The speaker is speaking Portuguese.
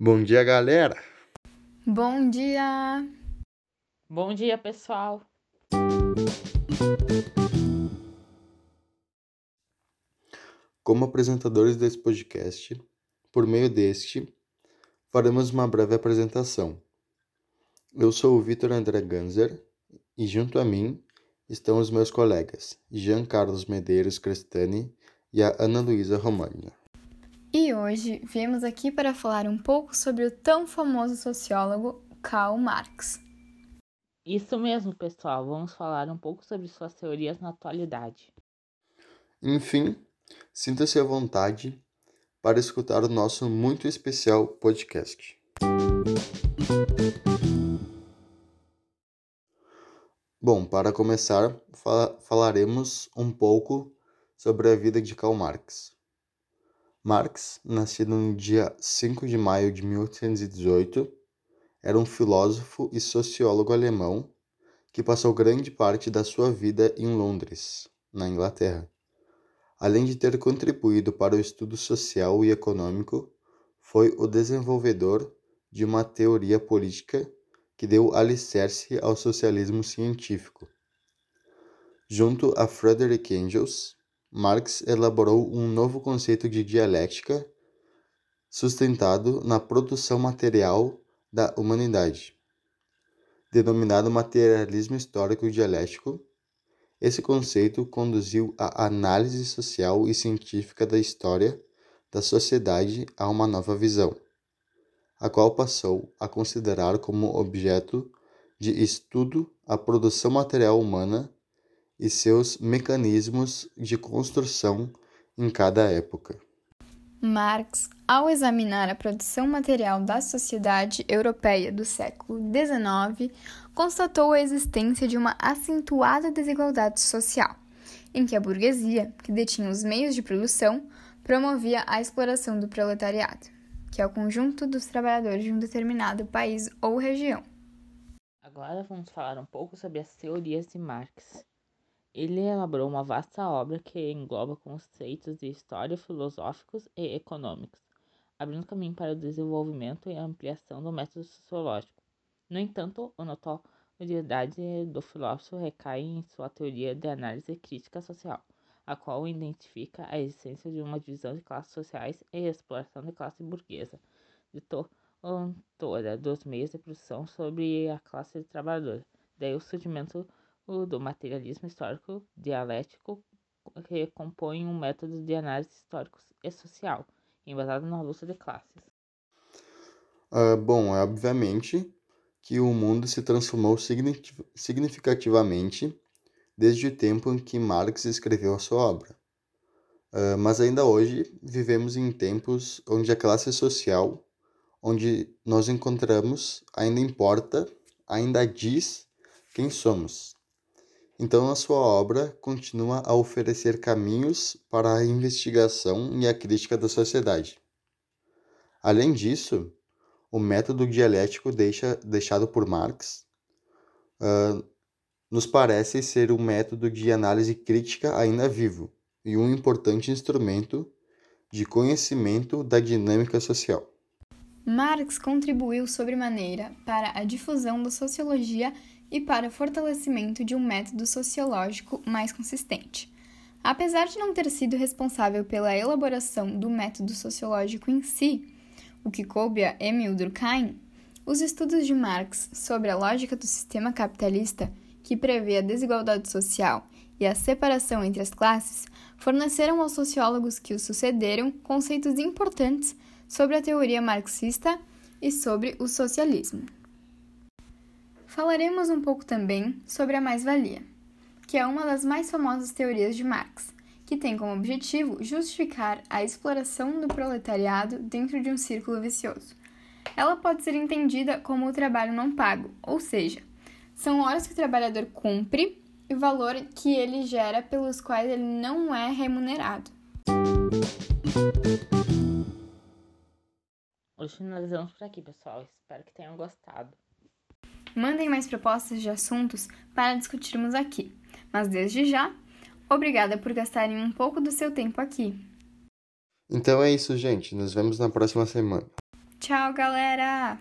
Bom dia, galera! Bom dia! Bom dia, pessoal! Como apresentadores desse podcast, por meio deste, faremos uma breve apresentação. Eu sou o Vitor André Ganzer e junto a mim estão os meus colegas Jean Carlos Medeiros Crestani e a Ana Luísa Romagna. E hoje viemos aqui para falar um pouco sobre o tão famoso sociólogo Karl Marx. Isso mesmo, pessoal. Vamos falar um pouco sobre suas teorias na atualidade. Enfim, sinta-se à vontade para escutar o nosso muito especial podcast. Bom, para começar, fal falaremos um pouco sobre a vida de Karl Marx. Marx, nascido no dia 5 de maio de 1818, era um filósofo e sociólogo alemão que passou grande parte da sua vida em Londres, na Inglaterra. Além de ter contribuído para o estudo social e econômico, foi o desenvolvedor de uma teoria política que deu alicerce ao socialismo científico. Junto a Frederick Engels, Marx elaborou um novo conceito de dialética sustentado na produção material da humanidade. Denominado materialismo histórico dialético, esse conceito conduziu a análise social e científica da história da sociedade a uma nova visão a qual passou a considerar como objeto de estudo a produção material humana e seus mecanismos de construção em cada época. Marx, ao examinar a produção material da sociedade europeia do século XIX, constatou a existência de uma acentuada desigualdade social, em que a burguesia, que detinha os meios de produção, promovia a exploração do proletariado que é o conjunto dos trabalhadores de um determinado país ou região. Agora vamos falar um pouco sobre as teorias de Marx. Ele elaborou uma vasta obra que engloba conceitos de história, filosóficos e econômicos, abrindo caminho para o desenvolvimento e ampliação do método sociológico. No entanto, a notoriedade do filósofo recai em sua teoria de análise crítica social a qual identifica a existência de uma divisão de classes sociais e exploração da classe burguesa, detentora dos meios de produção sobre a classe trabalhadora. Daí o surgimento do materialismo histórico dialético que compõe um método de análise histórico e social, embasado na luta de classes. Uh, bom, é obviamente que o mundo se transformou significativamente desde o tempo em que Marx escreveu a sua obra. Uh, mas ainda hoje vivemos em tempos onde a classe social onde nós encontramos ainda importa, ainda diz quem somos. Então, a sua obra continua a oferecer caminhos para a investigação e a crítica da sociedade. Além disso, o método dialético deixa, deixado por Marx uh, nos parece ser um método de análise crítica ainda vivo e um importante instrumento de conhecimento da dinâmica social. Marx contribuiu sobremaneira para a difusão da sociologia e para o fortalecimento de um método sociológico mais consistente. Apesar de não ter sido responsável pela elaboração do método sociológico em si, o que coube a Emil Durkheim, os estudos de Marx sobre a lógica do sistema capitalista que prevê a desigualdade social e a separação entre as classes, forneceram aos sociólogos que o sucederam conceitos importantes sobre a teoria marxista e sobre o socialismo. Falaremos um pouco também sobre a mais-valia, que é uma das mais famosas teorias de Marx, que tem como objetivo justificar a exploração do proletariado dentro de um círculo vicioso. Ela pode ser entendida como o trabalho não pago, ou seja, são horas que o trabalhador cumpre e o valor que ele gera pelos quais ele não é remunerado. Hoje finalizamos por aqui, pessoal. Espero que tenham gostado. Mandem mais propostas de assuntos para discutirmos aqui. Mas desde já, obrigada por gastarem um pouco do seu tempo aqui. Então é isso, gente. Nos vemos na próxima semana. Tchau, galera!